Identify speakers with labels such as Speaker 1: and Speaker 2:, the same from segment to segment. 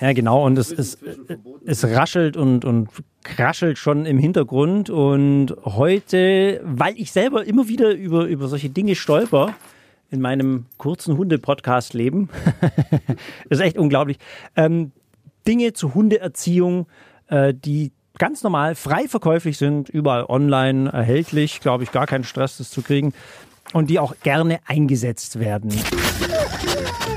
Speaker 1: Ja, genau. Und es, es, es raschelt und, und kraschelt schon im Hintergrund. Und heute, weil ich selber immer wieder über, über solche Dinge stolper, in meinem kurzen Hunde-Podcast-Leben, ist echt unglaublich, ähm, Dinge zur Hundeerziehung, äh, die ganz normal frei verkäuflich sind, überall online erhältlich, glaube ich, gar keinen Stress, das zu kriegen und die auch gerne eingesetzt werden.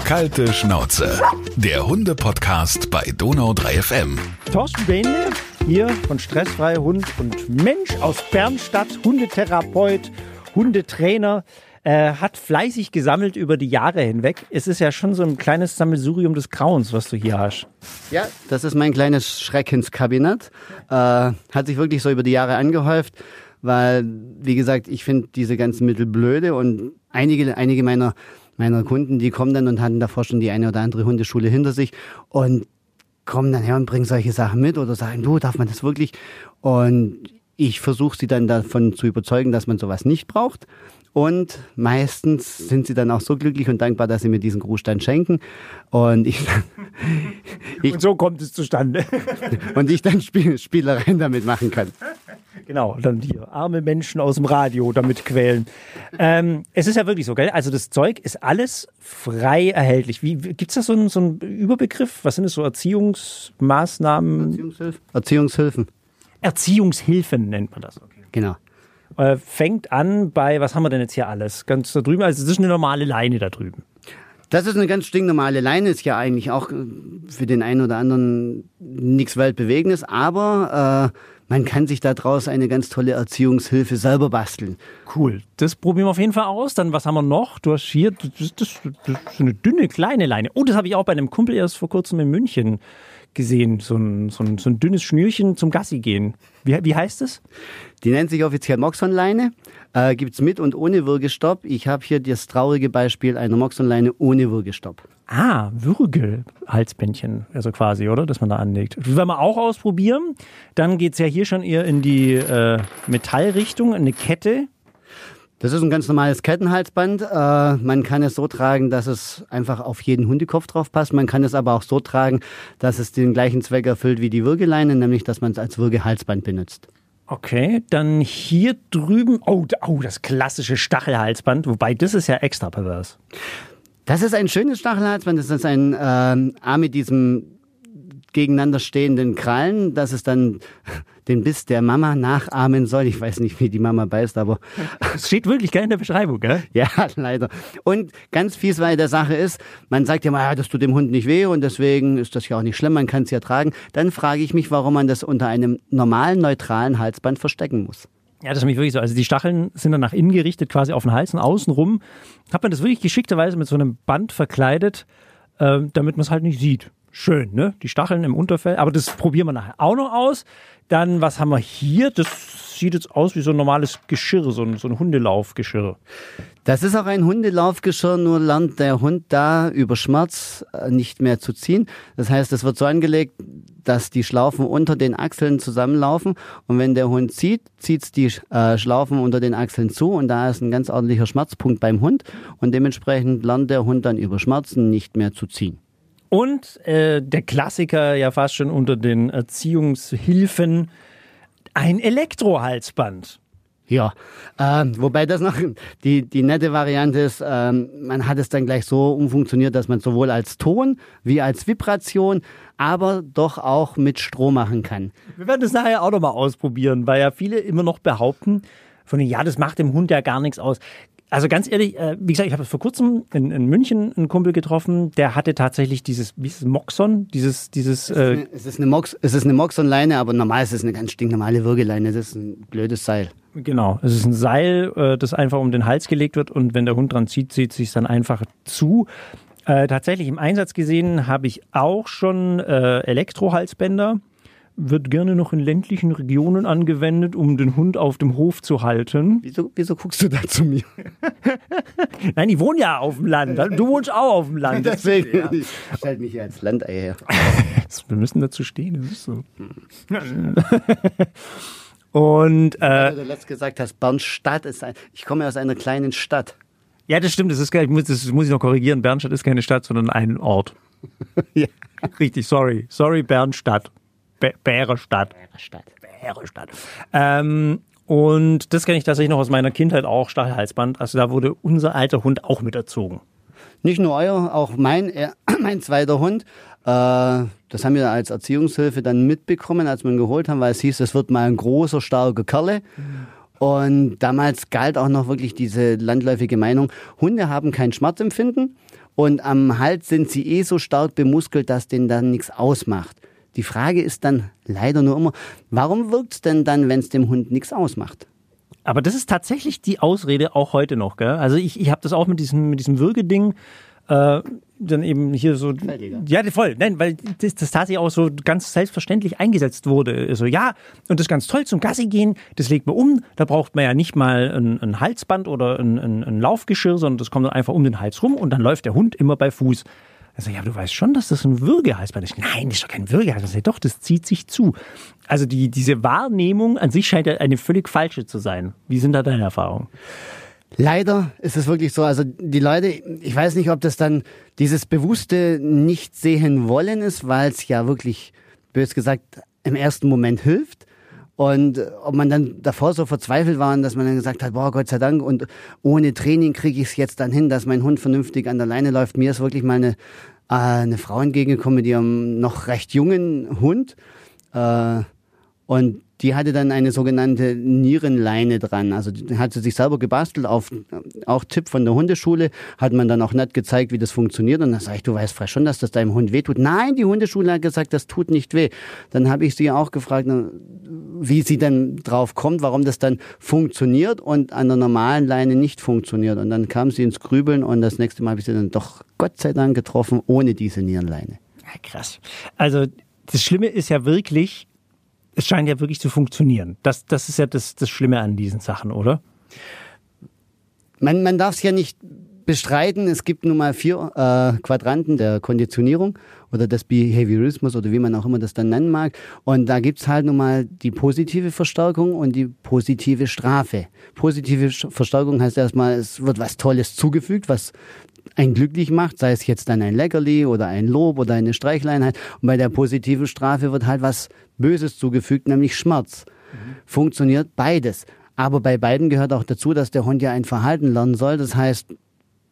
Speaker 2: Kalte Schnauze, der Hunde-Podcast bei Donau 3 FM.
Speaker 1: Thorsten Behnle, hier von Stressfrei Hund und Mensch aus Bernstadt, Hundetherapeut, Hundetrainer, äh, hat fleißig gesammelt über die Jahre hinweg. Es ist ja schon so ein kleines Sammelsurium des Grauens, was du hier hast.
Speaker 3: Ja, das ist mein kleines Schreckenskabinett. Äh, hat sich wirklich so über die Jahre angehäuft, weil, wie gesagt, ich finde diese ganzen Mittel blöde und einige, einige meiner, meiner Kunden, die kommen dann und hatten davor schon die eine oder andere Hundeschule hinter sich und kommen dann her und bringen solche Sachen mit oder sagen, du, darf man das wirklich? Und ich versuche sie dann davon zu überzeugen, dass man sowas nicht braucht. Und meistens sind sie dann auch so glücklich und dankbar, dass sie mir diesen Grußstand schenken. Und ich,
Speaker 1: ich und so kommt es zustande.
Speaker 3: und ich dann Spiel, Spielereien damit machen kann.
Speaker 1: Genau, dann hier arme Menschen aus dem Radio damit quälen. Ähm, es ist ja wirklich so, gell? Also das Zeug ist alles frei erhältlich. Wie, Gibt es da so einen, so einen Überbegriff? Was sind das so Erziehungsmaßnahmen?
Speaker 3: Erziehungshilfen. Erziehungshilfen.
Speaker 1: Erziehungshilfen nennt man das. Okay.
Speaker 3: Genau.
Speaker 1: Äh, fängt an bei, was haben wir denn jetzt hier alles? Ganz da drüben, also es ist eine normale Leine da drüben.
Speaker 3: Das ist eine ganz stinknormale Leine, ist ja eigentlich auch äh, für den einen oder anderen nichts Weltbewegendes, aber äh, man kann sich daraus eine ganz tolle Erziehungshilfe selber basteln.
Speaker 1: Cool, das probieren wir auf jeden Fall aus. Dann, was haben wir noch? Du hast hier, das, das, das ist eine dünne, kleine Leine. Oh, das habe ich auch bei einem Kumpel erst vor kurzem in München gesehen. So ein, so ein, so ein dünnes Schnürchen zum Gassi gehen. Wie, wie heißt es?
Speaker 3: Die nennt sich offiziell Moxonleine. Äh, Gibt es mit und ohne Würgestopp. Ich habe hier das traurige Beispiel einer Moxonleine ohne Würgestopp.
Speaker 1: Ah, Würgehalsbändchen, also quasi, oder? Dass man da anlegt. Werden wir auch ausprobieren. Dann geht es ja hier schon eher in die äh, Metallrichtung, eine Kette.
Speaker 3: Das ist ein ganz normales Kettenhalsband. Äh, man kann es so tragen, dass es einfach auf jeden Hundekopf drauf passt. Man kann es aber auch so tragen, dass es den gleichen Zweck erfüllt wie die Würgeleine, nämlich dass man es als Würgehalsband benutzt.
Speaker 1: Okay, dann hier drüben, oh, oh, das klassische Stachelhalsband, wobei das ist ja extra pervers.
Speaker 3: Das ist ein schönes Stachelhalsband. Das ist ein äh, A mit diesem gegeneinander stehenden Krallen, dass es dann den Biss der Mama nachahmen soll. Ich weiß nicht, wie die Mama beißt, aber.
Speaker 1: Es steht wirklich gar in der Beschreibung, gell?
Speaker 3: Ja, leider. Und ganz fies, weil der Sache ist, man sagt ja mal, ja, das tut dem Hund nicht weh und deswegen ist das ja auch nicht schlimm, man kann es ja tragen. Dann frage ich mich, warum man das unter einem normalen, neutralen Halsband verstecken muss.
Speaker 1: Ja, das ist nämlich wirklich so. Also die Stacheln sind dann nach innen gerichtet, quasi auf den Hals und außenrum hat man das wirklich geschickterweise mit so einem Band verkleidet, äh, damit man es halt nicht sieht. Schön, ne? Die Stacheln im Unterfell. Aber das probieren wir nachher auch noch aus. Dann, was haben wir hier? Das sieht jetzt aus wie so ein normales Geschirr, so ein, so ein Hundelaufgeschirr.
Speaker 3: Das ist auch ein Hundelaufgeschirr, nur lernt der Hund da über Schmerz äh, nicht mehr zu ziehen. Das heißt, es wird so angelegt, dass die Schlaufen unter den Achseln zusammenlaufen und wenn der Hund zieht, zieht's die äh, Schlaufen unter den Achseln zu und da ist ein ganz ordentlicher Schmerzpunkt beim Hund und dementsprechend lernt der Hund dann über Schmerzen nicht mehr zu ziehen.
Speaker 1: Und äh, der Klassiker ja fast schon unter den Erziehungshilfen, ein Elektrohalsband.
Speaker 3: Ja, äh, wobei das noch die, die nette Variante ist, äh, man hat es dann gleich so umfunktioniert, dass man sowohl als Ton wie als Vibration, aber doch auch mit Strom machen kann.
Speaker 1: Wir werden das nachher auch nochmal ausprobieren, weil ja viele immer noch behaupten, von ja, das macht dem Hund ja gar nichts aus. Also ganz ehrlich, äh, wie gesagt, ich habe vor kurzem in, in, München einen Kumpel getroffen, der hatte tatsächlich dieses, wie ist es, Moxon, dieses, dieses.
Speaker 3: Es ist eine, es ist eine, Mox, es ist eine Moxon-Leine, aber normal ist es eine ganz stinknormale Würgeleine. Das ist ein blödes Seil.
Speaker 1: Genau, es ist ein Seil, äh, das einfach um den Hals gelegt wird und wenn der Hund dran zieht, zieht es sich dann einfach zu. Äh, tatsächlich im Einsatz gesehen habe ich auch schon äh, Elektrohalsbänder wird gerne noch in ländlichen Regionen angewendet, um den Hund auf dem Hof zu halten.
Speaker 3: Wieso, wieso guckst du da zu mir?
Speaker 1: Nein, ich wohne ja auf dem Land. Du wohnst auch auf dem Land.
Speaker 3: Deswegen ja. ich stell mich hier als Landei her.
Speaker 1: Wir müssen dazu stehen, das ist so. Und äh,
Speaker 3: du letztes gesagt hast, Bernstadt ist ein. Ich komme aus einer kleinen Stadt.
Speaker 1: Ja, das stimmt. Das ist das muss ich noch korrigieren. Bernstadt ist keine Stadt, sondern ein Ort. ja. Richtig, sorry. Sorry, Bernstadt. Bärestadt. Bärestadt. Bärestadt. Ähm, und das kenne ich tatsächlich noch aus meiner Kindheit auch, Stachelhalsband. Also da wurde unser alter Hund auch mit erzogen.
Speaker 3: Nicht nur euer, auch mein, äh, mein zweiter Hund. Äh, das haben wir als Erziehungshilfe dann mitbekommen, als wir ihn geholt haben, weil es hieß, es wird mal ein großer, starker Kerle. Und damals galt auch noch wirklich diese landläufige Meinung, Hunde haben kein Schmerzempfinden und am Hals sind sie eh so stark bemuskelt, dass denen dann nichts ausmacht. Die Frage ist dann leider nur immer, warum wirkt es denn dann, wenn es dem Hund nichts ausmacht?
Speaker 1: Aber das ist tatsächlich die Ausrede auch heute noch. Gell? Also ich, ich habe das auch mit diesem, mit diesem Würgeding. Äh, dann eben hier so. Ja, voll. Nein, weil das, das tatsächlich auch so ganz selbstverständlich eingesetzt wurde. So, ja, und das ist ganz toll zum Gassi gehen, das legt man um. Da braucht man ja nicht mal ein, ein Halsband oder ein, ein, ein Laufgeschirr, sondern das kommt dann einfach um den Hals rum und dann läuft der Hund immer bei Fuß. Also, ja, du weißt schon, dass das ein Würgehalsband ist. Nein, das ist doch kein Würgehalsband. Also, doch, das zieht sich zu. Also die, diese Wahrnehmung an sich scheint eine völlig falsche zu sein. Wie sind da deine Erfahrungen?
Speaker 3: Leider ist es wirklich so. Also die Leute, ich weiß nicht, ob das dann dieses bewusste nicht sehen wollen ist, weil es ja wirklich, bös gesagt, im ersten Moment hilft. Und ob man dann davor so verzweifelt war, dass man dann gesagt hat, boah, Gott sei Dank, und ohne Training kriege ich es jetzt dann hin, dass mein Hund vernünftig an der Leine läuft. Mir ist wirklich mal eine, äh, eine Frau entgegengekommen mit ihrem noch recht jungen Hund. Äh, und die hatte dann eine sogenannte Nierenleine dran. Also die hat sie sich selber gebastelt, auf, auch Tipp von der Hundeschule, hat man dann auch nett gezeigt, wie das funktioniert. Und dann sage ich, du weißt frei schon, dass das deinem Hund wehtut. Nein, die Hundeschule hat gesagt, das tut nicht weh. Dann habe ich sie auch gefragt, wie sie dann drauf kommt, warum das dann funktioniert und an der normalen Leine nicht funktioniert. Und dann kam sie ins Grübeln und das nächste Mal habe ich sie dann doch Gott sei Dank getroffen, ohne diese Nierenleine.
Speaker 1: Ja, krass. Also das Schlimme ist ja wirklich, es scheint ja wirklich zu funktionieren. Das, das ist ja das, das Schlimme an diesen Sachen, oder?
Speaker 3: Man, man darf es ja nicht bestreiten. Es gibt nun mal vier äh, Quadranten der Konditionierung oder des Behaviorismus oder wie man auch immer das dann nennen mag. Und da gibt's halt nun mal die positive Verstärkung und die positive Strafe. Positive Verstärkung heißt erstmal, es wird was Tolles zugefügt, was einen glücklich macht, sei es jetzt dann ein Leckerli oder ein Lob oder eine Streichleinheit. Und bei der positiven Strafe wird halt was Böses zugefügt, nämlich Schmerz. Mhm. Funktioniert beides. Aber bei beiden gehört auch dazu, dass der Hund ja ein Verhalten lernen soll. Das heißt,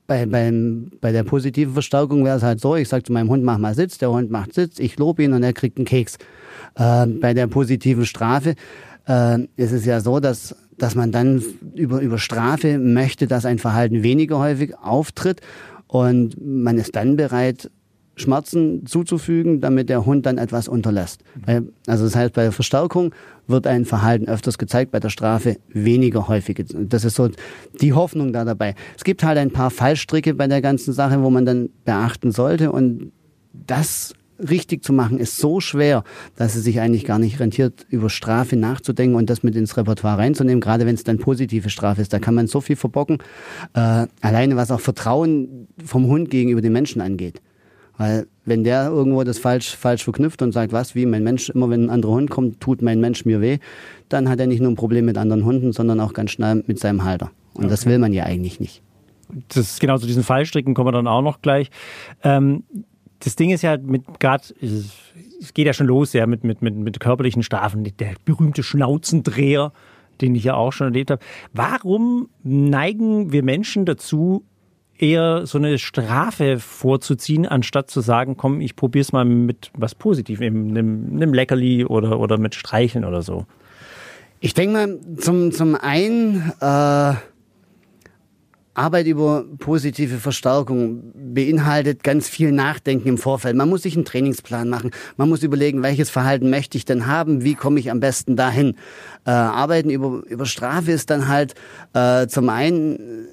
Speaker 3: bei, beim, bei der positiven Verstärkung wäre es halt so, ich sage zu meinem Hund, mach mal Sitz, der Hund macht Sitz, ich lobe ihn und er kriegt einen Keks. Äh, bei der positiven Strafe äh, ist es ja so, dass, dass man dann über, über Strafe möchte, dass ein Verhalten weniger häufig auftritt und man ist dann bereit, Schmerzen zuzufügen, damit der Hund dann etwas unterlässt. Also das heißt, bei der Verstärkung wird ein Verhalten öfters gezeigt, bei der Strafe weniger häufig. Das ist so die Hoffnung da dabei. Es gibt halt ein paar Fallstricke bei der ganzen Sache, wo man dann beachten sollte und das richtig zu machen ist so schwer, dass es sich eigentlich gar nicht rentiert, über Strafe nachzudenken und das mit ins Repertoire reinzunehmen, gerade wenn es dann positive Strafe ist. Da kann man so viel verbocken, äh, alleine was auch Vertrauen vom Hund gegenüber den Menschen angeht. Weil wenn der irgendwo das falsch, falsch verknüpft und sagt, was, wie, mein Mensch, immer wenn ein anderer Hund kommt, tut mein Mensch mir weh, dann hat er nicht nur ein Problem mit anderen Hunden, sondern auch ganz schnell mit seinem Halter. Und okay. das will man ja eigentlich nicht.
Speaker 1: Das genau zu diesen Fallstricken kommen wir dann auch noch gleich. Ähm, das Ding ist ja mit gerade, es geht ja schon los, ja, mit, mit, mit, mit körperlichen Strafen, der berühmte Schnauzendreher, den ich ja auch schon erlebt habe. Warum neigen wir Menschen dazu, eher so eine Strafe vorzuziehen, anstatt zu sagen, komm, ich probier's mal mit was Positivem, einem, einem Leckerli oder, oder mit Streicheln oder so?
Speaker 3: Ich denke mal, zum, zum einen, äh, Arbeit über positive Verstärkung beinhaltet ganz viel Nachdenken im Vorfeld. Man muss sich einen Trainingsplan machen. Man muss überlegen, welches Verhalten möchte ich denn haben? Wie komme ich am besten dahin? Äh, Arbeiten über, über Strafe ist dann halt äh, zum einen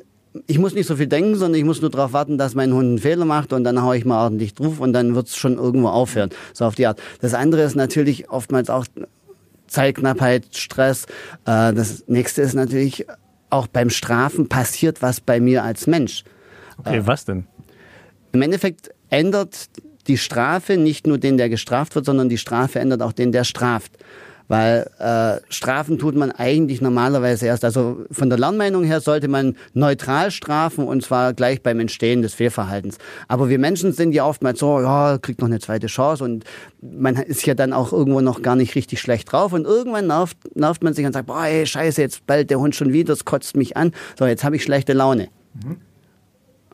Speaker 3: ich muss nicht so viel denken, sondern ich muss nur darauf warten, dass mein Hund einen Fehler macht und dann haue ich mal ordentlich drauf und dann wird es schon irgendwo aufhören. So auf die Art. Das andere ist natürlich oftmals auch Zeitknappheit, Stress. Äh, das nächste ist natürlich auch beim Strafen passiert was bei mir als Mensch.
Speaker 1: Okay, äh, was denn?
Speaker 3: Im Endeffekt ändert die Strafe nicht nur den, der gestraft wird, sondern die Strafe ändert auch den, der straft. Weil äh, Strafen tut man eigentlich normalerweise erst. Also von der Lernmeinung her sollte man neutral strafen und zwar gleich beim Entstehen des Fehlverhaltens. Aber wir Menschen sind ja oftmals so, ja, kriegt noch eine zweite Chance und man ist ja dann auch irgendwo noch gar nicht richtig schlecht drauf und irgendwann nervt, nervt man sich und sagt, boah, ey, scheiße, jetzt bellt der Hund schon wieder, das kotzt mich an. So, jetzt habe ich schlechte Laune. Mhm.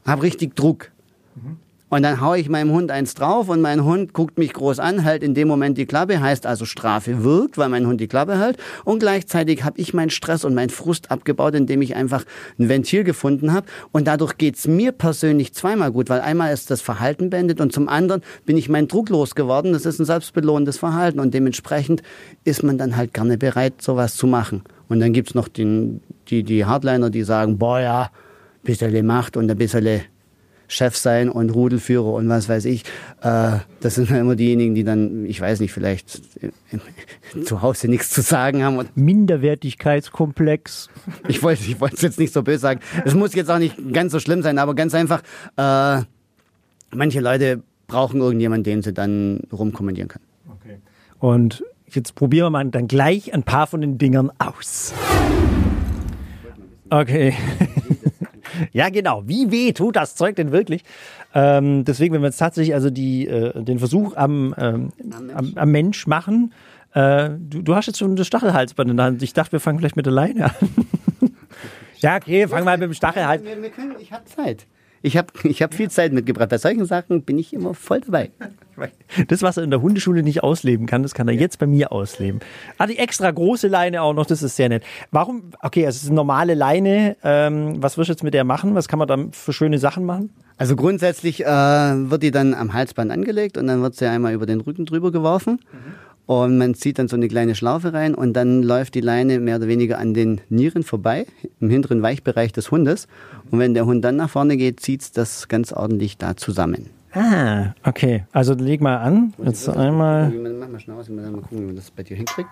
Speaker 3: Hab richtig Druck. Mhm. Und dann haue ich meinem Hund eins drauf und mein Hund guckt mich groß an, hält in dem Moment die Klappe, heißt also Strafe wirkt, weil mein Hund die Klappe hält. Und gleichzeitig habe ich meinen Stress und meinen Frust abgebaut, indem ich einfach ein Ventil gefunden habe. Und dadurch geht's mir persönlich zweimal gut, weil einmal ist das Verhalten beendet und zum anderen bin ich meinen Druck losgeworden. Das ist ein selbstbelohnendes Verhalten und dementsprechend ist man dann halt gerne bereit, sowas zu machen. Und dann gibt's noch den, die, die Hardliner, die sagen, boah ja, bisschen Macht und ein bisschen Chef sein und Rudelführer und was weiß ich. Äh, das sind immer diejenigen, die dann, ich weiß nicht, vielleicht zu Hause nichts zu sagen haben. Und
Speaker 1: Minderwertigkeitskomplex.
Speaker 3: Ich wollte ich wollte es jetzt nicht so böse sagen. Es muss jetzt auch nicht ganz so schlimm sein, aber ganz einfach, äh, manche Leute brauchen irgendjemanden, den sie dann rumkommandieren können.
Speaker 1: Okay. Und jetzt probieren wir mal dann gleich ein paar von den Dingern aus. Okay. Ja, genau. Wie weh tut das Zeug denn wirklich? Ähm, deswegen, wenn wir jetzt tatsächlich also die, äh, den Versuch am, ähm, am, am, Mensch machen, äh, du, du, hast jetzt schon das Stachelhalsband in der Hand. Ich dachte, wir fangen vielleicht mit der Leine an. ja, okay, fangen wir mal mit dem Stachelhals.
Speaker 3: Wir, wir können, ich habe Zeit. Ich habe ich hab viel Zeit mitgebracht. Bei solchen Sachen bin ich immer voll dabei.
Speaker 1: Das, was er in der Hundeschule nicht ausleben kann, das kann er jetzt bei mir ausleben. Ah, die extra große Leine auch noch, das ist sehr nett. Warum? Okay, also es ist eine normale Leine. Ähm, was wirst du jetzt mit der machen? Was kann man da für schöne Sachen machen?
Speaker 3: Also grundsätzlich äh, wird die dann am Halsband angelegt und dann wird sie einmal über den Rücken drüber geworfen. Mhm. Und man zieht dann so eine kleine Schlaufe rein und dann läuft die Leine mehr oder weniger an den Nieren vorbei, im hinteren Weichbereich des Hundes. Und wenn der Hund dann nach vorne geht, zieht das ganz ordentlich da zusammen.
Speaker 1: Ah, okay. Also leg mal an. Jetzt einmal.
Speaker 3: Mach mal schnell aus, mal gucken, wie man das bei dir hinkriegt.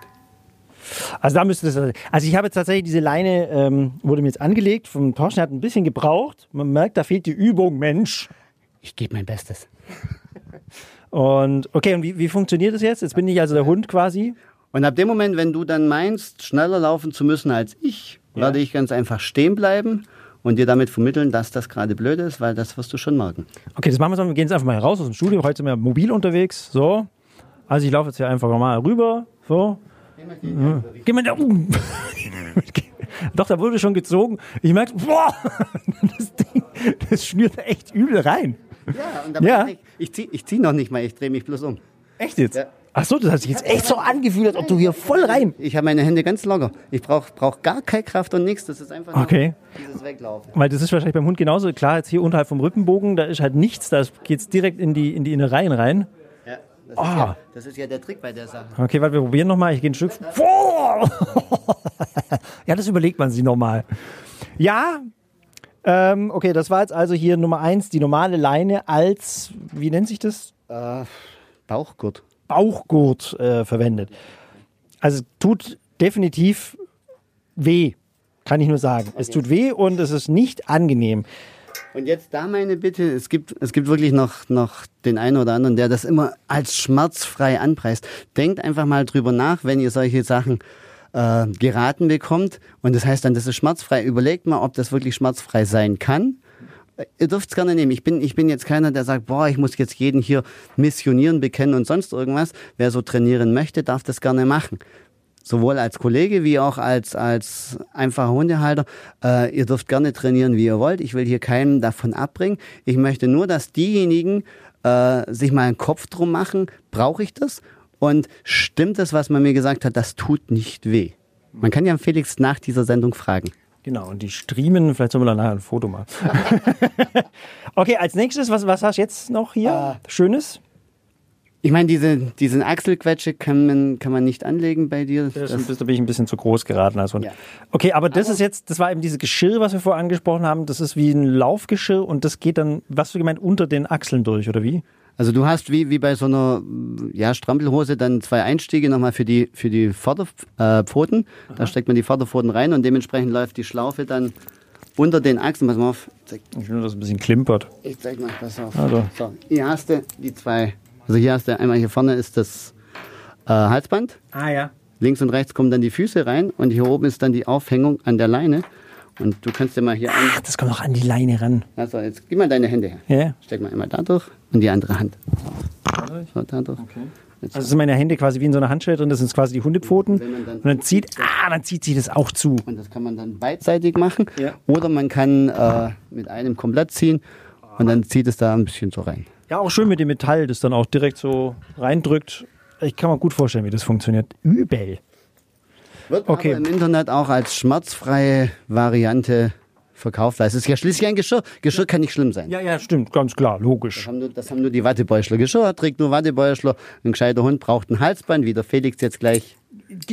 Speaker 1: Also da müsste das. Also ich habe jetzt tatsächlich diese Leine, ähm, wurde mir jetzt angelegt vom Torschen, hat ein bisschen gebraucht. Man merkt, da fehlt die Übung, Mensch.
Speaker 3: Ich gebe mein Bestes.
Speaker 1: Und okay, und wie, wie funktioniert das jetzt? Jetzt bin ich also der Hund quasi.
Speaker 3: Und ab dem Moment, wenn du dann meinst, schneller laufen zu müssen als ich, ja. werde ich ganz einfach stehen bleiben und dir damit vermitteln, dass das gerade blöd ist, weil das wirst du schon merken.
Speaker 1: Okay, das machen wir so. Wir gehen jetzt einfach mal raus aus dem Studio. Heute sind wir mobil unterwegs. So. Also ich laufe jetzt hier einfach mal rüber. So. Geh mal da um. Doch, da wurde schon gezogen. Ich merke, boah, das Ding, das schnürt echt übel rein.
Speaker 3: Ja, und ja. ich, ich ziehe ich zieh noch nicht mal, ich drehe mich bloß um.
Speaker 1: Echt jetzt? Ja. Ach so, das hat sich jetzt echt so angefühlt, als ob du hier voll rein.
Speaker 3: Ich habe meine Hände ganz locker. Ich brauche brauch gar keine Kraft und nichts. Das ist einfach
Speaker 1: okay. dieses Weglaufen. Weil das ist wahrscheinlich beim Hund genauso. Klar, jetzt hier unterhalb vom Rückenbogen, da ist halt nichts, da geht es direkt in die, in die Innereien rein.
Speaker 3: Ja das, oh. ist ja, das ist ja der Trick bei der Sache.
Speaker 1: Okay, warte, wir probieren nochmal. Ich gehe ein Stück. ja, das überlegt man sich nochmal. Ja, ähm, okay, das war jetzt also hier Nummer eins, die normale Leine als, wie nennt sich das?
Speaker 3: Äh, Bauchgurt.
Speaker 1: Bauchgurt äh, verwendet. Also tut definitiv weh, kann ich nur sagen. Okay. Es tut weh und es ist nicht angenehm.
Speaker 3: Und jetzt da meine Bitte, es gibt, es gibt wirklich noch, noch den einen oder anderen, der das immer als schmerzfrei anpreist. Denkt einfach mal drüber nach, wenn ihr solche Sachen äh, geraten bekommt. Und das heißt dann, das ist schmerzfrei. Überlegt mal, ob das wirklich schmerzfrei sein kann. Ihr dürft es gerne nehmen. Ich bin, ich bin jetzt keiner, der sagt, boah, ich muss jetzt jeden hier missionieren, bekennen und sonst irgendwas. Wer so trainieren möchte, darf das gerne machen. Sowohl als Kollege wie auch als, als einfacher Hundehalter. Äh, ihr dürft gerne trainieren, wie ihr wollt. Ich will hier keinen davon abbringen. Ich möchte nur, dass diejenigen äh, sich mal einen Kopf drum machen, brauche ich das? Und stimmt es, was man mir gesagt hat, das tut nicht weh? Man kann ja Felix nach dieser Sendung fragen.
Speaker 1: Genau, und die Striemen, vielleicht sollen wir nachher ein Foto machen. okay, als nächstes, was, was hast du jetzt noch hier? Uh, Schönes?
Speaker 3: Ich meine, diese, diesen Achselquetsche kann man, kann man nicht anlegen bei dir.
Speaker 1: Das, das, da bin ich ein bisschen zu groß geraten als Hund. Ja. Okay, aber das aber ist jetzt, das war eben dieses Geschirr, was wir vorher angesprochen haben. Das ist wie ein Laufgeschirr und das geht dann, was du gemeint, unter den Achseln durch, oder wie?
Speaker 3: Also du hast wie, wie bei so einer ja, Strampelhose dann zwei Einstiege nochmal für die, für die Vorderpfoten. Äh, da steckt man die Vorderpfoten rein und dementsprechend läuft die Schlaufe dann unter den Achsen. Pass mal auf.
Speaker 1: Zeig. Ich will, dass es ein bisschen klimpert.
Speaker 3: Ich zeig mal, pass auf. Also. So, hier hast du die zwei. Also hier hast du einmal hier vorne ist das äh, Halsband.
Speaker 1: Ah ja.
Speaker 3: Links und rechts kommen dann die Füße rein und hier oben ist dann die Aufhängung an der Leine. Und du kannst ja mal hier an.
Speaker 1: Ach, das kommt noch an die Leine ran.
Speaker 3: Also jetzt gib mal deine Hände her.
Speaker 1: Ja.
Speaker 3: Steck mal einmal da durch und die andere Hand. So, da durch.
Speaker 1: Also sind meine Hände quasi wie in so einer Handschelle drin, das sind quasi die Hundepfoten.
Speaker 3: Dann-
Speaker 1: Und dann zieht, ah, dann zieht sich das auch zu.
Speaker 3: Und das kann man dann beidseitig machen.
Speaker 1: Ja.
Speaker 3: Oder man kann äh, mit einem komplett ziehen und dann zieht es da ein bisschen so rein.
Speaker 1: Ja, auch schön mit dem Metall, das dann auch direkt so reindrückt. Ich kann mir gut vorstellen, wie das funktioniert. Übel.
Speaker 3: Wird
Speaker 1: Okay.
Speaker 3: aber im Internet auch als schmerzfreie Variante verkauft, weil es ist ja schließlich ein Geschirr. Geschirr kann nicht schlimm sein.
Speaker 1: Ja, ja, stimmt, ganz klar, logisch.
Speaker 3: Das haben, nur, das haben nur die Wattebäuschler. Geschirr trägt nur Wattebäuschler. Ein gescheiter Hund braucht ein Halsband, wie der Felix jetzt gleich.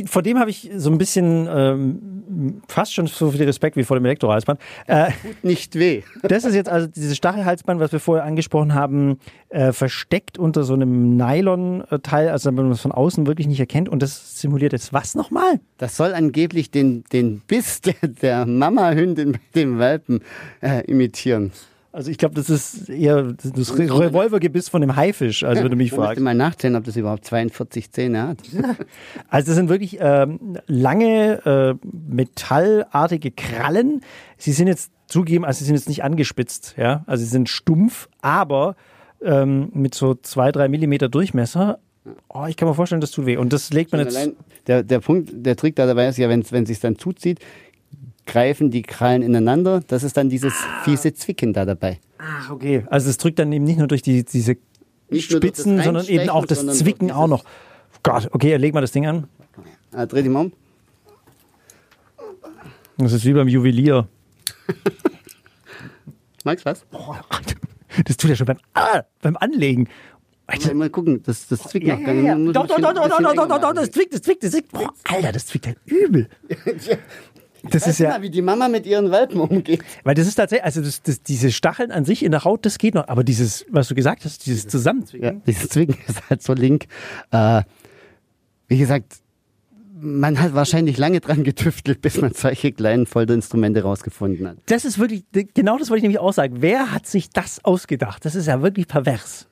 Speaker 1: Vor dem habe ich so ein bisschen ähm, fast schon so viel Respekt wie vor dem Elektrohalsband. Äh,
Speaker 3: nicht weh.
Speaker 1: das ist jetzt also dieses Stachelhalsband, was wir vorher angesprochen haben, äh, versteckt unter so einem Nylon-Teil, also wenn man es von außen wirklich nicht erkennt. Und das simuliert jetzt was nochmal?
Speaker 3: Das soll angeblich den, den Biss der, der Mama-Hündin bei dem Welpen äh, imitieren.
Speaker 1: Also ich glaube, das ist eher das Revolvergebiss von dem Haifisch, also wenn du mich
Speaker 3: Ich müsste
Speaker 1: fragst.
Speaker 3: mal nachzählen, ob das überhaupt 42 Zähne hat.
Speaker 1: Also das sind wirklich ähm, lange äh, metallartige Krallen. Sie sind jetzt zugegeben, also sie sind jetzt nicht angespitzt, ja, also sie sind stumpf, aber ähm, mit so zwei, drei Millimeter Durchmesser. Oh, ich kann mir vorstellen, das tut weh. Und das legt man jetzt.
Speaker 3: Allein der, der Punkt, der Trick da dabei ist ja, wenn es sich dann zuzieht, greifen die Krallen ineinander. Das ist dann dieses fiese Zwicken da dabei.
Speaker 1: Ach, okay. Also es drückt dann eben nicht nur durch die, diese
Speaker 3: Nicht
Speaker 1: Spitzen, sondern eben auch das Zwicken auch noch. Gott, okay, leg mal das Ding an.
Speaker 3: Ah, dreh dich mal um.
Speaker 1: Das ist wie beim Juwelier.
Speaker 3: Magst du was?
Speaker 1: Boah, das tut ja schon beim, ah, beim Anlegen. Alter,
Speaker 3: Mal gucken, das, das zwickt
Speaker 1: Ja,
Speaker 3: noch.
Speaker 1: ja, ja.
Speaker 3: muss
Speaker 1: Doch, doch, doch, doch, doch, doch, doch, das zwickt, das zwickt, das zwickt. Boah, Alter, das zwickt ja übel. Das ist
Speaker 3: mal,
Speaker 1: ja,
Speaker 3: wie die Mama mit ihren Welpen umgeht.
Speaker 1: weil das ist tatsächlich, also das, das, diese Stacheln an sich in der Haut, das geht noch, aber dieses, was du gesagt hast, dieses
Speaker 3: Ja,
Speaker 1: Zusammenzwicken.
Speaker 3: dieses Zwicken ist halt so link. Äh, wie gesagt, man hat wahrscheinlich lange dran getüftelt, bis man solche kleinen Folterinstrumente rausgefunden hat.
Speaker 1: Das ist wirklich, genau das wollte ich nämlich auch sagen. Wer hat sich das ausgedacht? Das ist ja wirklich pervers.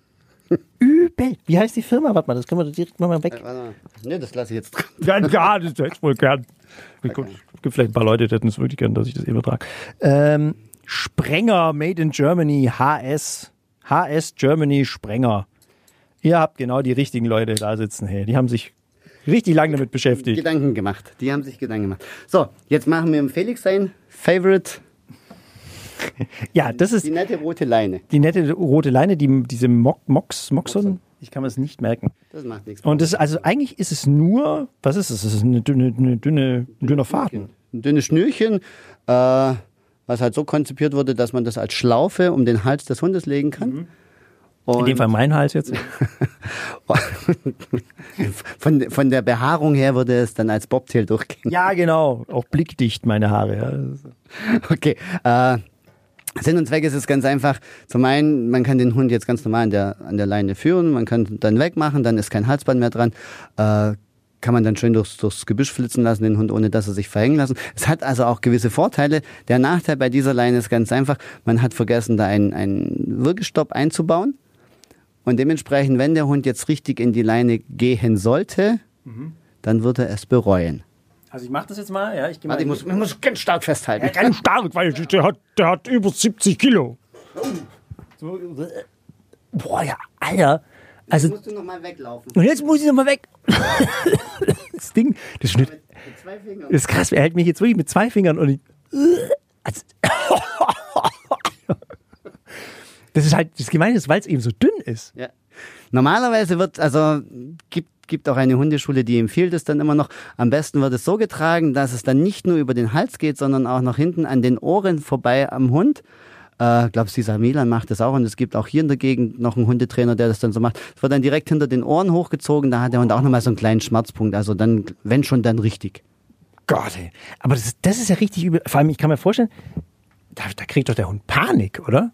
Speaker 1: Übel. Wie heißt die Firma? Warte mal, das können wir direkt mal weg.
Speaker 3: Warte mal. Ne, das lasse ich jetzt dran.
Speaker 1: Ja, ja, das hätte ich wohl gern. Es gibt vielleicht ein paar Leute, die hätten es wirklich gern, dass ich das übertrage. Ähm, Sprenger, Made in Germany, HS. HS Germany Sprenger. Ihr habt genau die richtigen Leute da sitzen. Hey, die haben sich richtig lange damit beschäftigt.
Speaker 3: Gedanken gemacht. Die haben sich Gedanken gemacht. So, jetzt machen wir im Felix sein Favorite,
Speaker 1: Ja, das ist
Speaker 3: die nette rote Leine.
Speaker 1: die nette rote Leine, die, diese Mo Mox, Moxon. Ich kann mir das nicht merken.
Speaker 3: Das macht nichts.
Speaker 1: Und das, also eigentlich ist es nur, was ist es? Es ist eine dünne, eine dünne, ein dünner Faden.
Speaker 3: Ein dünnes Schnürchen, äh, was halt so konzipiert wurde, dass man das als Schlaufe um den Hals des Hundes legen kann. Und
Speaker 1: In dem Fall mein Hals jetzt.
Speaker 3: von, von der Behaarung her würde es dann als Bobtail durchgehen.
Speaker 1: Ja, genau. Auch blickdicht, meine Haare. Ja.
Speaker 3: Okay. Äh, Sinn und Zweck ist es ganz einfach. Zum einen, man kann den Hund jetzt ganz normal an der, an der Leine führen, man kann dann wegmachen, dann ist kein Halsband mehr dran. Äh, kann man dann schön durchs, durchs Gebüsch flitzen lassen, den Hund, ohne dass er sich verhängen lassen. Es hat also auch gewisse Vorteile. Der Nachteil bei dieser Leine ist ganz einfach, man hat vergessen, da einen, einen Würgestopp einzubauen. Und dementsprechend, wenn der Hund jetzt richtig in die Leine gehen sollte, dann wird er es bereuen.
Speaker 1: Also ich mache das jetzt mal. Ja, ich
Speaker 3: Warte, ich muss, ich muss ganz stark festhalten.
Speaker 1: ganz stark, weil der hat, der hat über 70 Kilo. Boah, ja, Alter. Also,
Speaker 3: musst du nochmal weglaufen.
Speaker 1: und jetzt muss ich nochmal weg. Das Ding, das Schnitt,
Speaker 3: Mit zwei Fingern.
Speaker 1: das ist krass. Er hält mich jetzt wirklich mit zwei Fingern und ich, also, Das ist halt, das Gemeine ist, weil es eben so dünn ist.
Speaker 3: Ja. Normalerweise wird, also gibt, gibt auch eine Hundeschule, die empfiehlt es dann immer noch. Am besten wird es so getragen, dass es dann nicht nur über den Hals geht, sondern auch nach hinten an den Ohren vorbei am Hund. Ich äh, glaube, dieser Milan macht das auch und es gibt auch hier in der Gegend noch einen Hundetrainer, der das dann so macht. Es wird dann direkt hinter den Ohren hochgezogen, da hat der Hund auch nochmal so einen kleinen Schmerzpunkt. Also dann, wenn schon, dann richtig.
Speaker 1: Gott, ey. Aber das, das ist ja richtig übel. Vor allem, ich kann mir vorstellen, da, da kriegt doch der Hund Panik, oder?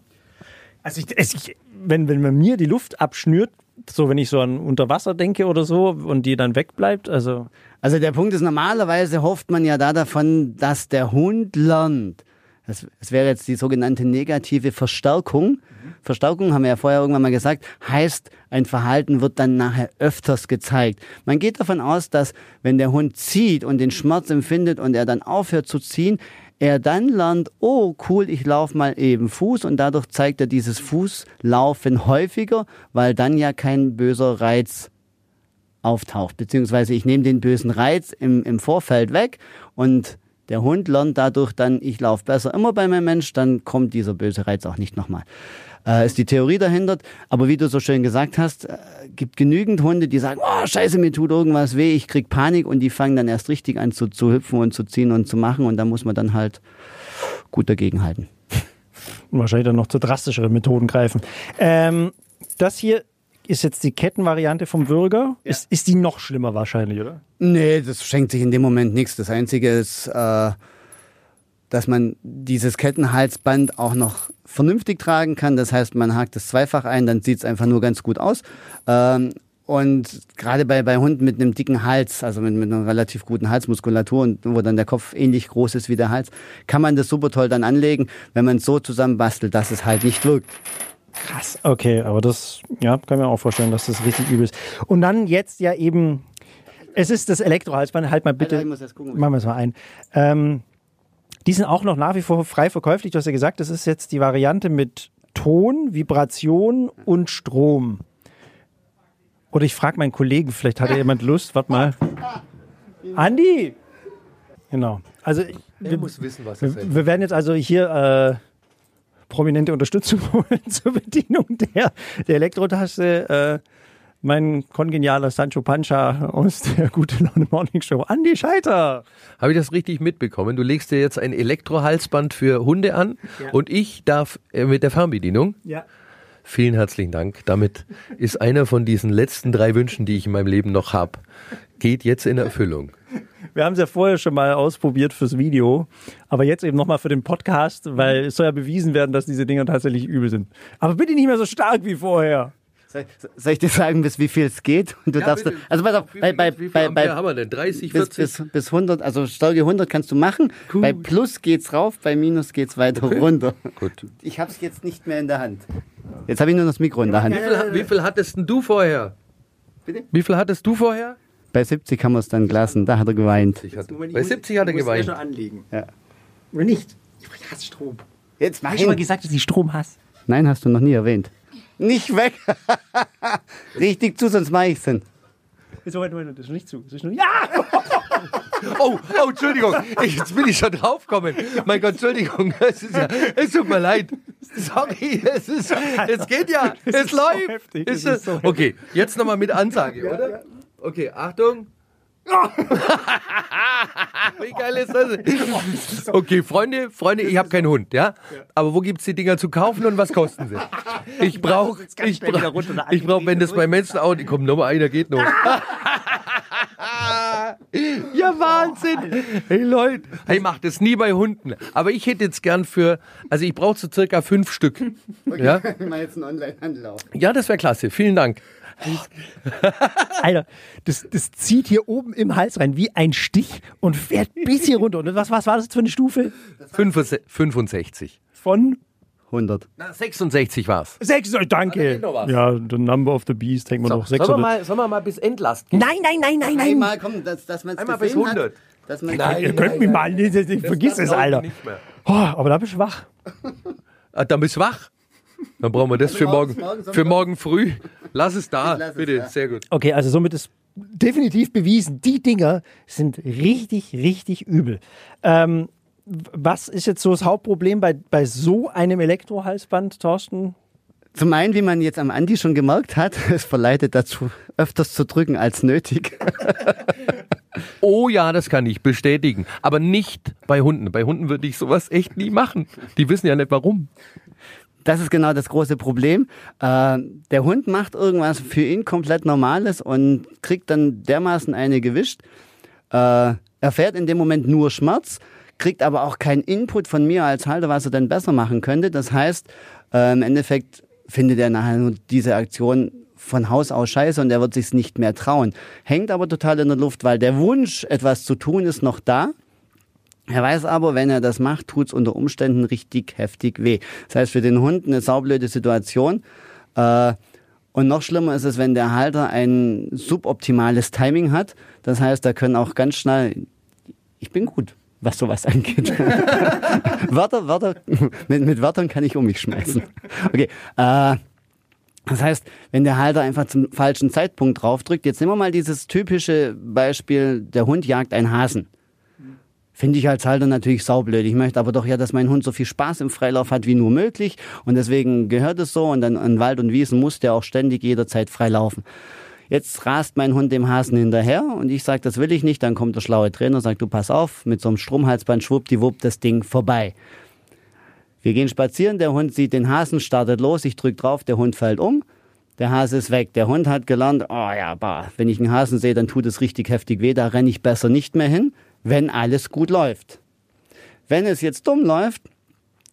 Speaker 1: Also, ich, ich, wenn, wenn man mir die Luft abschnürt, so wenn ich so an Unterwasser denke oder so und die dann wegbleibt, also.
Speaker 3: Also der Punkt ist, normalerweise hofft man ja da davon, dass der Hund lernt. das, das wäre jetzt die sogenannte negative Verstärkung. Verstärkung, haben wir ja vorher irgendwann mal gesagt, heißt, ein Verhalten wird dann nachher öfters gezeigt. Man geht davon aus, dass wenn der Hund zieht und den Schmerz empfindet und er dann aufhört zu ziehen, er dann lernt, oh cool, ich laufe mal eben Fuß und dadurch zeigt er dieses Fußlaufen häufiger, weil dann ja kein böser Reiz auftaucht. Beziehungsweise ich nehme den bösen Reiz im, im Vorfeld weg und der Hund lernt dadurch dann, ich laufe besser immer bei meinem Mensch, dann kommt dieser böse Reiz auch nicht nochmal. Äh, ist die Theorie dahinter. Aber wie du so schön gesagt hast, äh, gibt genügend Hunde, die sagen, oh scheiße, mir tut irgendwas weh, ich krieg Panik und die fangen dann erst richtig an zu, zu hüpfen und zu ziehen und zu machen und da muss man dann halt gut dagegenhalten.
Speaker 1: Und wahrscheinlich dann noch zu drastischeren Methoden greifen. Ähm, das hier ist jetzt die Kettenvariante vom Würger. Ja. Ist, ist die noch schlimmer wahrscheinlich, oder?
Speaker 3: Nee, das schenkt sich in dem Moment nichts. Das Einzige ist, äh, dass man dieses Kettenhalsband auch noch vernünftig tragen kann. Das heißt, man hakt es zweifach ein, dann sieht es einfach nur ganz gut aus. Ähm, und gerade bei, bei Hunden mit einem dicken Hals, also mit, mit einer relativ guten Halsmuskulatur und wo dann der Kopf ähnlich groß ist wie der Hals, kann man das super toll dann anlegen, wenn man es so zusammenbastelt, dass es halt nicht wirkt.
Speaker 1: Krass, okay, aber das, ja, kann mir auch vorstellen, dass das richtig übel ist. Und dann jetzt ja eben, es ist das Elektrohalsband, halt mal bitte, Alter, gucken, machen wir es mal ein. Ähm, die sind auch noch nach wie vor frei verkäuflich. Du hast ja gesagt, das ist jetzt die Variante mit Ton, Vibration und Strom. Oder ich frage meinen Kollegen, vielleicht hat er jemand Lust. Warte mal. Andi! Genau. Also,
Speaker 4: er wir, muss wissen, was er
Speaker 1: wir, wir werden jetzt also hier äh, prominente Unterstützung holen zur Bedienung der, der Elektrotaste. Äh, mein kongenialer Sancho Pancha aus der Gute Laune Morning Show. Andi Scheiter.
Speaker 4: Habe ich das richtig mitbekommen? Du legst dir jetzt ein Elektrohalsband für Hunde an ja. und ich darf äh, mit der Fernbedienung?
Speaker 1: Ja.
Speaker 4: Vielen herzlichen Dank. Damit ist einer von diesen letzten drei Wünschen, die ich in meinem Leben noch habe, geht jetzt in Erfüllung.
Speaker 1: Wir haben es ja vorher schon mal ausprobiert fürs Video, aber jetzt eben nochmal für den Podcast, weil es soll ja bewiesen werden, dass diese Dinger tatsächlich übel sind. Aber bitte nicht mehr so stark wie vorher.
Speaker 3: Soll ich dir sagen, bis wie viel es geht? Und du ja, darfst, bitte. also pass auf, bei, bei,
Speaker 4: wie
Speaker 3: bei, bei,
Speaker 4: haben wir denn? 30,
Speaker 3: 40? Bis, bis, bis 100, also Stärke 100 kannst du machen. Cool. Bei Plus geht's rauf, bei Minus geht's weiter okay. runter. Gut. Ich hab's jetzt nicht mehr in der Hand. Jetzt habe ich nur das Mikro in der Hand.
Speaker 4: Wie viel, wie viel hattest denn du vorher? Bitte? Wie viel hattest du vorher?
Speaker 3: Bei 70 haben wir es dann gelassen, da hat er geweint.
Speaker 4: Hat, bei 70 hat er geweint.
Speaker 1: schon anlegen.
Speaker 3: Ja.
Speaker 1: Oder nicht? Ich hasse Strom.
Speaker 3: Jetzt mach
Speaker 1: Hast du mal gesagt, dass ich Strom hasse?
Speaker 3: Nein, hast du noch nie erwähnt. Nicht weg! Richtig zu, sonst mache ich es denn.
Speaker 1: So, das ist noch nicht zu. Das ist noch nicht. Ja!
Speaker 4: Oh, oh, Entschuldigung. Ich, jetzt bin ich schon draufgekommen. Mein Gott, Entschuldigung. Es, ist ja, es tut mir leid. Sorry, es, ist, es geht ja. Es, es läuft. So heftig, ist es, so okay, jetzt nochmal mit Ansage, oder? Okay, Achtung. Wie geil ist das? Okay, Freunde, Freunde, ich habe keinen Hund, ja? Aber wo gibt es die Dinger zu kaufen und was kosten sie? Ich brauche, ich brauche, ich brauch, wenn das bei Menschen auch, komm, nochmal einer geht noch. ja, Wahnsinn. Hey Leute, ich mache das nie bei Hunden. Aber ich hätte jetzt gern für, also ich brauche so circa fünf Stück. Okay, ja? mal jetzt einen Online-Handel auf. Ja, das wäre klasse. Vielen Dank.
Speaker 1: Alter, das, das zieht hier oben im Hals rein wie ein Stich und fährt bis hier runter. Und was, was war das jetzt für eine Stufe?
Speaker 4: 65.
Speaker 1: Von?
Speaker 3: 100.
Speaker 4: Na, 66 war's.
Speaker 1: 66, danke. Ja, the number of the beast, denken wir so, noch 600.
Speaker 4: Sollen wir, mal, sollen wir mal bis Endlast gehen?
Speaker 1: Nein, nein, nein, nein, nein.
Speaker 3: Einmal, komm, dass, dass man
Speaker 4: Einmal bis 100. Hat,
Speaker 1: dass man nein, ihr könnt mich mal, ich, ich vergiss es, Alter. Oh, aber da bist du wach.
Speaker 4: Ah, da bist du wach? Dann brauchen wir das für morgen, für morgen früh. Lass es da, bitte. Sehr gut.
Speaker 1: Okay, also somit ist definitiv bewiesen, die Dinger sind richtig, richtig übel. Ähm, was ist jetzt so das Hauptproblem bei, bei so einem Elektrohalsband, Thorsten?
Speaker 3: Zum einen, wie man jetzt am Andi schon gemerkt hat, es verleitet dazu, öfters zu drücken als nötig.
Speaker 4: oh ja, das kann ich bestätigen. Aber nicht bei Hunden. Bei Hunden würde ich sowas echt nie machen. Die wissen ja nicht warum.
Speaker 3: Das ist genau das große Problem. Äh, der Hund macht irgendwas für ihn komplett Normales und kriegt dann dermaßen eine gewischt. Äh, erfährt in dem Moment nur Schmerz, kriegt aber auch keinen Input von mir als Halter, was er denn besser machen könnte. Das heißt, äh, im Endeffekt findet er nachher nur diese Aktion von Haus aus scheiße und er wird sich nicht mehr trauen. Hängt aber total in der Luft, weil der Wunsch, etwas zu tun, ist noch da. Er weiß aber, wenn er das macht, tut es unter Umständen richtig heftig weh. Das heißt, für den Hund eine saublöde Situation. Äh, und noch schlimmer ist es, wenn der Halter ein suboptimales Timing hat. Das heißt, da können auch ganz schnell, ich bin gut, was sowas angeht. Wörter, Wörter, mit, mit Wörtern kann ich um mich schmeißen. Okay, äh, das heißt, wenn der Halter einfach zum falschen Zeitpunkt draufdrückt, jetzt nehmen wir mal dieses typische Beispiel, der Hund jagt einen Hasen. Finde ich als Halter natürlich saublöd. Ich möchte aber doch ja, dass mein Hund so viel Spaß im Freilauf hat wie nur möglich. Und deswegen gehört es so. Und dann in Wald und Wiesen muss der auch ständig jederzeit frei laufen. Jetzt rast mein Hund dem Hasen hinterher und ich sage, das will ich nicht. Dann kommt der schlaue Trainer, sagt, du pass auf, mit so einem Stromhalsband schwuppdiwupp das Ding vorbei. Wir gehen spazieren, der Hund sieht den Hasen, startet los, ich drücke drauf, der Hund fällt um, der Hase ist weg. Der Hund hat gelernt, oh ja, bah, wenn ich einen Hasen sehe, dann tut es richtig heftig weh, da renne ich besser nicht mehr hin, wenn alles gut läuft. Wenn es jetzt dumm läuft,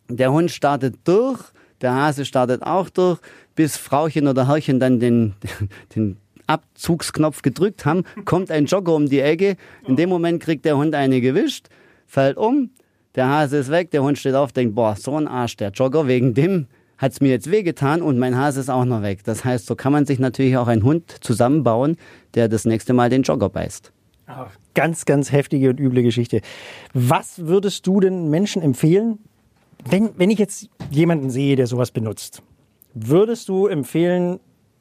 Speaker 3: der Hund startet durch, der Hase startet auch durch, bis Frauchen oder Herrchen dann den, den Abzugsknopf gedrückt haben, kommt ein Jogger um die Ecke. In dem Moment kriegt der Hund eine gewischt, fällt um, der Hase ist weg, der Hund steht auf, denkt, boah, so ein Arsch, der Jogger, wegen dem hat es mir jetzt wehgetan und mein Hase ist auch noch weg. Das heißt, so kann man sich natürlich auch einen Hund zusammenbauen, der das nächste Mal den Jogger beißt.
Speaker 1: Ganz, ganz heftige und üble Geschichte. Was würdest du den Menschen empfehlen, wenn, wenn ich jetzt jemanden sehe, der sowas benutzt? Würdest du empfehlen,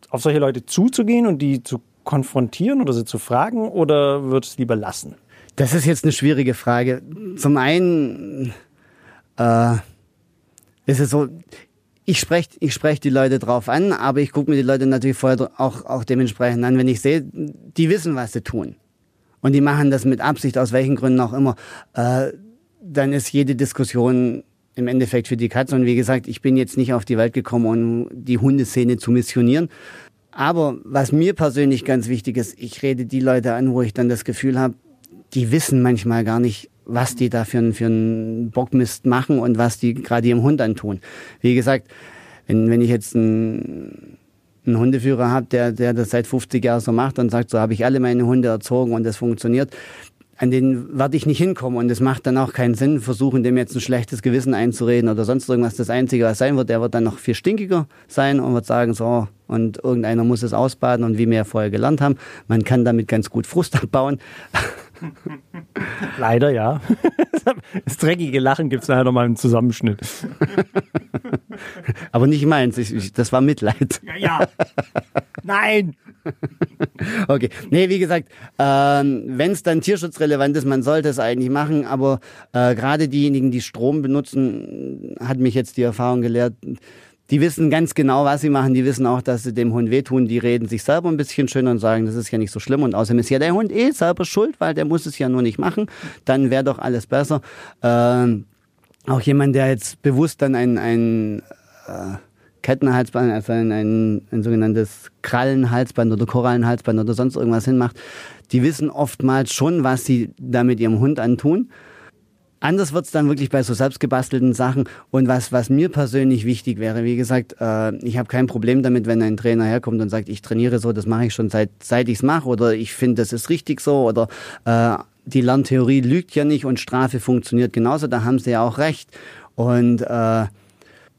Speaker 1: auf solche Leute zuzugehen und die zu konfrontieren oder sie zu fragen oder würdest du lieber lassen?
Speaker 3: Das ist jetzt eine schwierige Frage. Zum einen äh, ist es so, ich spreche ich sprech die Leute drauf an, aber ich gucke mir die Leute natürlich vorher auch, auch dementsprechend an, wenn ich sehe, die wissen, was sie tun. Und die machen das mit Absicht, aus welchen Gründen auch immer. Äh, dann ist jede Diskussion im Endeffekt für die Katze. Und wie gesagt, ich bin jetzt nicht auf die Welt gekommen, um die Hundeszene zu missionieren. Aber was mir persönlich ganz wichtig ist, ich rede die Leute an, wo ich dann das Gefühl habe, die wissen manchmal gar nicht, was die da für, einen, für einen Bockmist machen und was die gerade ihrem Hund antun. Wie gesagt, wenn, wenn ich jetzt einen, einen Hundeführer habe, der, der das seit 50 Jahren so macht und sagt, so habe ich alle meine Hunde erzogen und das funktioniert, an den werde ich nicht hinkommen und es macht dann auch keinen Sinn, versuchen dem jetzt ein schlechtes Gewissen einzureden oder sonst irgendwas. Das Einzige, was sein wird, der wird dann noch viel stinkiger sein und wird sagen, so, und irgendeiner muss es ausbaden und wie wir ja vorher gelernt haben, man kann damit ganz gut Frust abbauen.
Speaker 1: Leider ja. Das dreckige Lachen gibt es nachher nochmal im Zusammenschnitt.
Speaker 3: Aber nicht meins, ich, ich, das war Mitleid.
Speaker 1: Ja, ja. Nein!
Speaker 3: Okay. Nee, wie gesagt, ähm, wenn es dann tierschutzrelevant ist, man sollte es eigentlich machen, aber äh, gerade diejenigen, die Strom benutzen, hat mich jetzt die Erfahrung gelehrt, die wissen ganz genau, was sie machen. Die wissen auch, dass sie dem Hund wehtun. Die reden sich selber ein bisschen schön und sagen, das ist ja nicht so schlimm. Und außerdem ist ja der Hund eh selber schuld, weil der muss es ja nur nicht machen. Dann wäre doch alles besser. Ähm, auch jemand, der jetzt bewusst dann ein, ein äh, Kettenhalsband, also ein, ein, ein sogenanntes Krallenhalsband oder Korallenhalsband oder sonst irgendwas hinmacht, die wissen oftmals schon, was sie da mit ihrem Hund antun. Anders wird's dann wirklich bei so selbstgebastelten Sachen. Und was, was mir persönlich wichtig wäre, wie gesagt, äh, ich habe kein Problem damit, wenn ein Trainer herkommt und sagt, ich trainiere so, das mache ich schon seit, seit ich's mache oder ich finde, das ist richtig so oder äh, die Lerntheorie lügt ja nicht und Strafe funktioniert genauso, da haben sie ja auch recht. Und äh,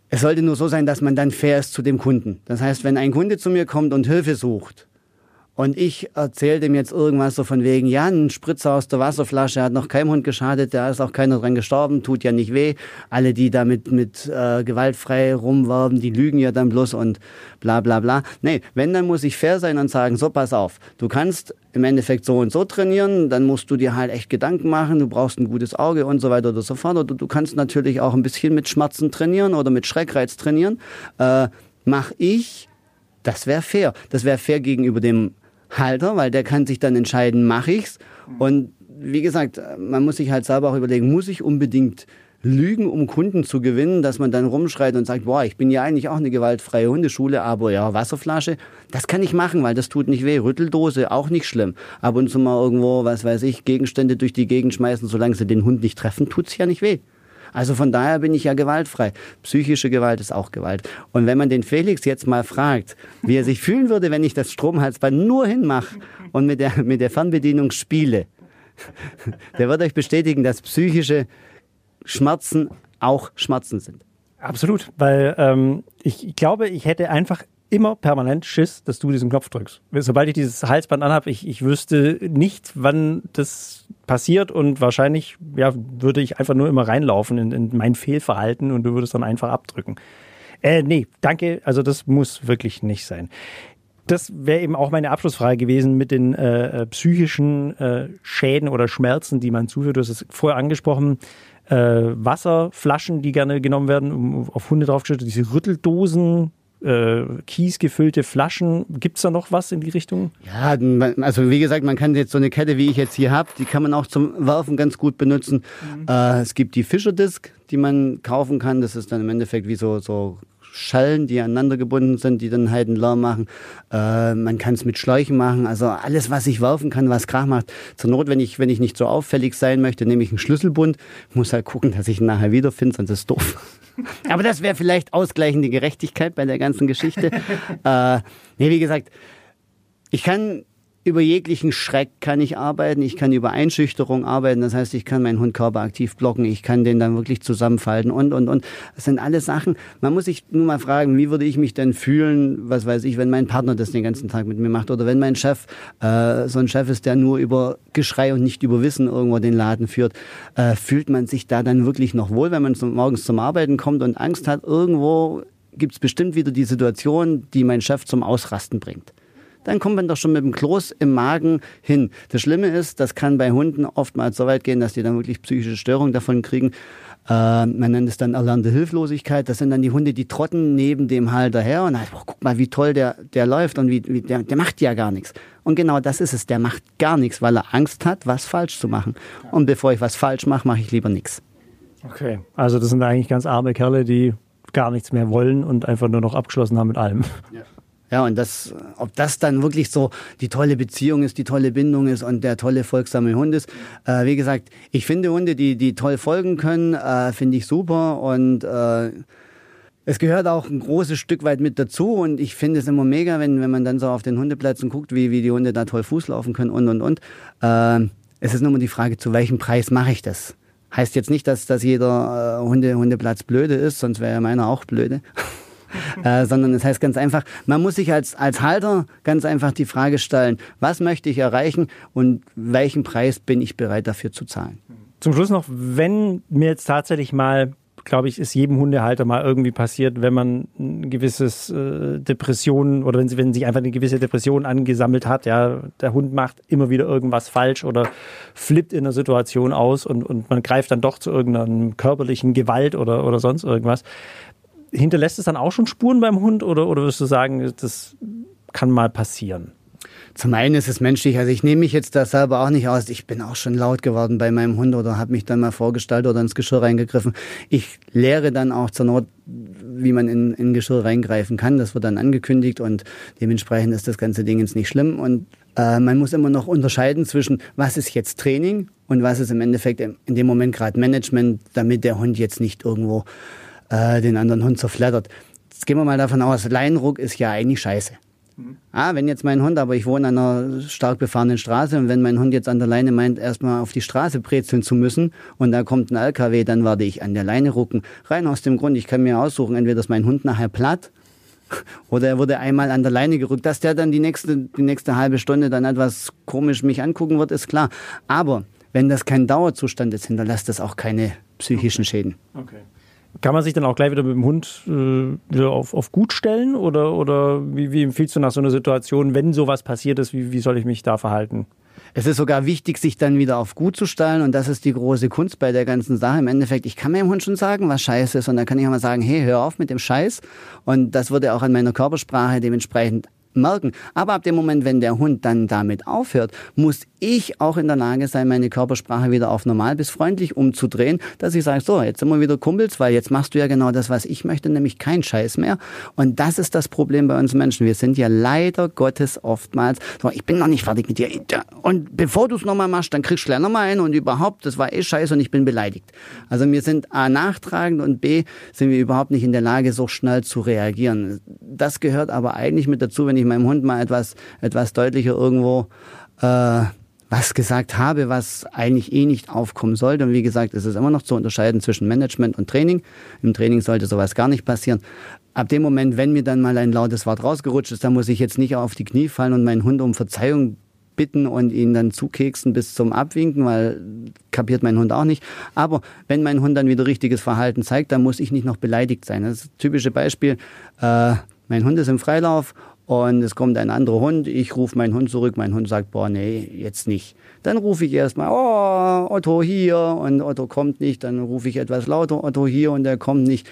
Speaker 3: es sollte nur so sein, dass man dann fair ist zu dem Kunden. Das heißt, wenn ein Kunde zu mir kommt und Hilfe sucht, und ich erzähle dem jetzt irgendwas so von wegen, ja, ein Spritzer aus der Wasserflasche hat noch keinem Hund geschadet, da ist auch keiner dran gestorben, tut ja nicht weh. Alle, die damit mit äh, gewaltfrei rumwerben, die lügen ja dann bloß und bla bla bla. Nee, wenn, dann muss ich fair sein und sagen, so pass auf, du kannst im Endeffekt so und so trainieren, dann musst du dir halt echt Gedanken machen, du brauchst ein gutes Auge und so weiter oder so fort. Oder du kannst natürlich auch ein bisschen mit Schmerzen trainieren oder mit Schreckreiz trainieren. Äh, mach ich, das wäre fair. Das wäre fair gegenüber dem Halter, weil der kann sich dann entscheiden, mache ich's. Und wie gesagt, man muss sich halt selber auch überlegen, muss ich unbedingt lügen, um Kunden zu gewinnen, dass man dann rumschreit und sagt, boah, ich bin ja eigentlich auch eine gewaltfreie Hundeschule, aber ja, Wasserflasche, das kann ich machen, weil das tut nicht weh. Rütteldose, auch nicht schlimm. Ab und zu mal irgendwo, was weiß ich, Gegenstände durch die Gegend schmeißen, solange sie den Hund nicht treffen, tut's ja nicht weh. Also von daher bin ich ja gewaltfrei. Psychische Gewalt ist auch Gewalt. Und wenn man den Felix jetzt mal fragt, wie er sich fühlen würde, wenn ich das Stromhalsband nur hinmache und mit der, mit der Fernbedienung spiele, der wird euch bestätigen, dass psychische Schmerzen auch Schmerzen sind.
Speaker 1: Absolut, weil ähm, ich glaube, ich hätte einfach immer permanent Schiss, dass du diesen Knopf drückst. Sobald ich dieses Halsband anhabe, ich, ich wüsste nicht, wann das passiert und wahrscheinlich ja, würde ich einfach nur immer reinlaufen in, in mein Fehlverhalten und du würdest dann einfach abdrücken. Äh, nee, danke. Also das muss wirklich nicht sein. Das wäre eben auch meine Abschlussfrage gewesen mit den äh, äh, psychischen äh, Schäden oder Schmerzen, die man zuführt. Du hast es vorher angesprochen. Äh, Wasserflaschen, die gerne genommen werden, um auf Hunde draufgestellt, diese Rütteldosen, äh, kiesgefüllte Flaschen. Gibt es da noch was in die Richtung?
Speaker 3: Ja, also wie gesagt, man kann jetzt so eine Kette, wie ich jetzt hier habe, die kann man auch zum Werfen ganz gut benutzen. Mhm. Äh, es gibt die Fischer Disc, die man kaufen kann. Das ist dann im Endeffekt wie so, so Schallen, die aneinander gebunden sind, die dann halt einen Lärm machen. Äh, man kann es mit Schläuchen machen. Also alles, was ich werfen kann, was Krach macht. Zur Not, wenn ich, wenn ich nicht so auffällig sein möchte, nehme ich einen Schlüsselbund. Muss halt gucken, dass ich ihn nachher wiederfinde, sonst ist es doof. Aber das wäre vielleicht ausgleichende Gerechtigkeit bei der ganzen Geschichte. äh, nee, wie gesagt, ich kann über jeglichen Schreck kann ich arbeiten, ich kann über Einschüchterung arbeiten, das heißt, ich kann meinen Hund körperaktiv blocken, ich kann den dann wirklich zusammenfalten und, und, und. Das sind alles Sachen, man muss sich nur mal fragen, wie würde ich mich denn fühlen, was weiß ich, wenn mein Partner das den ganzen Tag mit mir macht oder wenn mein Chef äh, so ein Chef ist, der nur über Geschrei und nicht über Wissen irgendwo den Laden führt, äh, fühlt man sich da dann wirklich noch wohl, wenn man zum, morgens zum Arbeiten kommt und Angst hat, irgendwo gibt es bestimmt wieder die Situation, die mein Chef zum Ausrasten bringt dann kommt man doch schon mit dem Kloß im Magen hin. Das Schlimme ist, das kann bei Hunden oftmals so weit gehen, dass die dann wirklich psychische Störungen davon kriegen. Äh, man nennt es dann erlernte Hilflosigkeit. Das sind dann die Hunde, die trotten neben dem Halter her und halt, oh, guck mal, wie toll der, der läuft und wie, wie der, der macht ja gar nichts. Und genau das ist es. Der macht gar nichts, weil er Angst hat, was falsch zu machen. Und bevor ich was falsch mache, mache ich lieber nichts.
Speaker 1: Okay, also das sind eigentlich ganz arme Kerle, die gar nichts mehr wollen und einfach nur noch abgeschlossen haben mit allem. Ja.
Speaker 3: Ja, und das, ob das dann wirklich so die tolle Beziehung ist, die tolle Bindung ist und der tolle folgsame Hund ist. Äh, wie gesagt, ich finde Hunde, die, die toll folgen können, äh, finde ich super und äh, es gehört auch ein großes Stück weit mit dazu und ich finde es immer mega, wenn, wenn man dann so auf den Hundeplätzen guckt, wie, wie die Hunde da toll Fuß laufen können und und und. Äh, es ist nur mal die Frage, zu welchem Preis mache ich das? Heißt jetzt nicht, dass, dass jeder äh, Hunde, Hundeplatz blöde ist, sonst wäre ja meiner auch blöde. äh, sondern es heißt ganz einfach, man muss sich als, als Halter ganz einfach die Frage stellen, was möchte ich erreichen und welchen Preis bin ich bereit dafür zu zahlen.
Speaker 1: Zum Schluss noch, wenn mir jetzt tatsächlich mal glaube ich, ist jedem Hundehalter mal irgendwie passiert, wenn man ein gewisses äh, Depression oder wenn, wenn sich einfach eine gewisse Depression angesammelt hat. Ja, der Hund macht immer wieder irgendwas falsch oder flippt in einer Situation aus und, und man greift dann doch zu irgendeiner körperlichen Gewalt oder, oder sonst irgendwas hinterlässt es dann auch schon Spuren beim Hund oder, oder würdest du sagen, das kann mal passieren?
Speaker 3: Zum einen ist es menschlich, also ich nehme mich jetzt da selber auch nicht aus. Ich bin auch schon laut geworden bei meinem Hund oder habe mich dann mal vorgestellt oder ins Geschirr reingegriffen. Ich lehre dann auch zur Not, wie man in, in Geschirr reingreifen kann. Das wird dann angekündigt und dementsprechend ist das ganze Ding jetzt nicht schlimm. Und äh, man muss immer noch unterscheiden zwischen, was ist jetzt Training und was ist im Endeffekt in dem Moment gerade Management, damit der Hund jetzt nicht irgendwo äh, den anderen Hund zerflattert. Jetzt gehen wir mal davon aus, Leinenruck ist ja eigentlich scheiße. Mhm. Ah, wenn jetzt mein Hund, aber ich wohne an einer stark befahrenen Straße und wenn mein Hund jetzt an der Leine meint, erstmal auf die Straße brezeln zu müssen und da kommt ein LKW, dann werde ich an der Leine rucken. Rein aus dem Grund, ich kann mir aussuchen, entweder ist mein Hund nachher platt oder er wurde einmal an der Leine gerückt. Dass der dann die nächste, die nächste halbe Stunde dann etwas komisch mich angucken wird, ist klar. Aber wenn das kein Dauerzustand ist, hinterlässt das auch keine psychischen
Speaker 1: okay.
Speaker 3: Schäden.
Speaker 1: Okay. Kann man sich dann auch gleich wieder mit dem Hund äh, wieder auf, auf gut stellen? Oder, oder wie, wie empfiehlst du nach so einer Situation, wenn sowas passiert ist, wie, wie soll ich mich da verhalten?
Speaker 3: Es ist sogar wichtig, sich dann wieder auf gut zu stellen und das ist die große Kunst bei der ganzen Sache. Im Endeffekt, ich kann meinem Hund schon sagen, was scheiße ist und dann kann ich auch mal sagen, hey, hör auf mit dem Scheiß und das würde auch an meiner Körpersprache dementsprechend merken. Aber ab dem Moment, wenn der Hund dann damit aufhört, muss ich auch in der Lage sein, meine Körpersprache wieder auf normal bis freundlich umzudrehen, dass ich sage, so, jetzt sind wir wieder Kumpels, weil jetzt machst du ja genau das, was ich möchte, nämlich kein Scheiß mehr. Und das ist das Problem bei uns Menschen. Wir sind ja leider Gottes oftmals, so, ich bin noch nicht fertig mit dir. Und bevor du es nochmal machst, dann kriegst du gleich nochmal ein und überhaupt, das war eh scheiße und ich bin beleidigt. Also wir sind A, nachtragend und B, sind wir überhaupt nicht in der Lage, so schnell zu reagieren. Das gehört aber eigentlich mit dazu, wenn ich meinem Hund mal etwas, etwas deutlicher irgendwo äh, was gesagt habe, was eigentlich eh nicht aufkommen sollte. Und wie gesagt, es ist immer noch zu unterscheiden zwischen Management und Training. Im Training sollte sowas gar nicht passieren. Ab dem Moment, wenn mir dann mal ein lautes Wort rausgerutscht ist, dann muss ich jetzt nicht auf die Knie fallen und meinen Hund um Verzeihung bitten und ihn dann zukeksen bis zum Abwinken, weil kapiert mein Hund auch nicht. Aber wenn mein Hund dann wieder richtiges Verhalten zeigt, dann muss ich nicht noch beleidigt sein. Das das typische Beispiel. Äh, mein Hund ist im Freilauf und es kommt ein anderer Hund, ich rufe meinen Hund zurück, mein Hund sagt, boah, nee, jetzt nicht. Dann rufe ich erstmal, oh, Otto hier und Otto kommt nicht, dann rufe ich etwas lauter, Otto hier und er kommt nicht.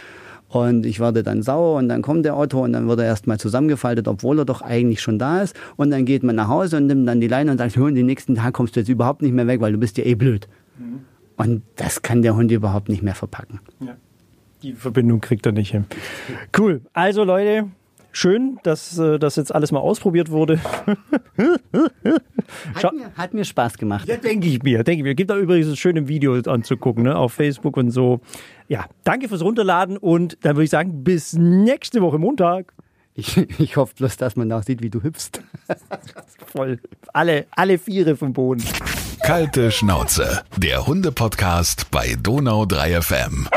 Speaker 3: Und ich werde dann sauer und dann kommt der Otto und dann wird er erstmal zusammengefaltet, obwohl er doch eigentlich schon da ist. Und dann geht man nach Hause und nimmt dann die Leine und sagt, Hund, den nächsten Tag kommst du jetzt überhaupt nicht mehr weg, weil du bist ja eh blöd. Mhm. Und das kann der Hund überhaupt nicht mehr verpacken. Ja.
Speaker 1: Die Verbindung kriegt er nicht hin. Cool. Also Leute, schön, dass äh, das jetzt alles mal ausprobiert wurde.
Speaker 3: hat, mir, hat, mir, Spaß gemacht.
Speaker 1: Ja, denke ich mir. Denke ich mir. Gibt da übrigens ein schönes Video anzugucken, ne, auf Facebook und so. Ja, danke fürs Runterladen und dann würde ich sagen, bis nächste Woche Montag.
Speaker 3: Ich, ich hoffe bloß, dass man auch sieht, wie du hüpfst.
Speaker 1: Voll. Alle, alle Viere vom Boden.
Speaker 2: Kalte Schnauze. Der Hunde-Podcast bei Donau 3 FM.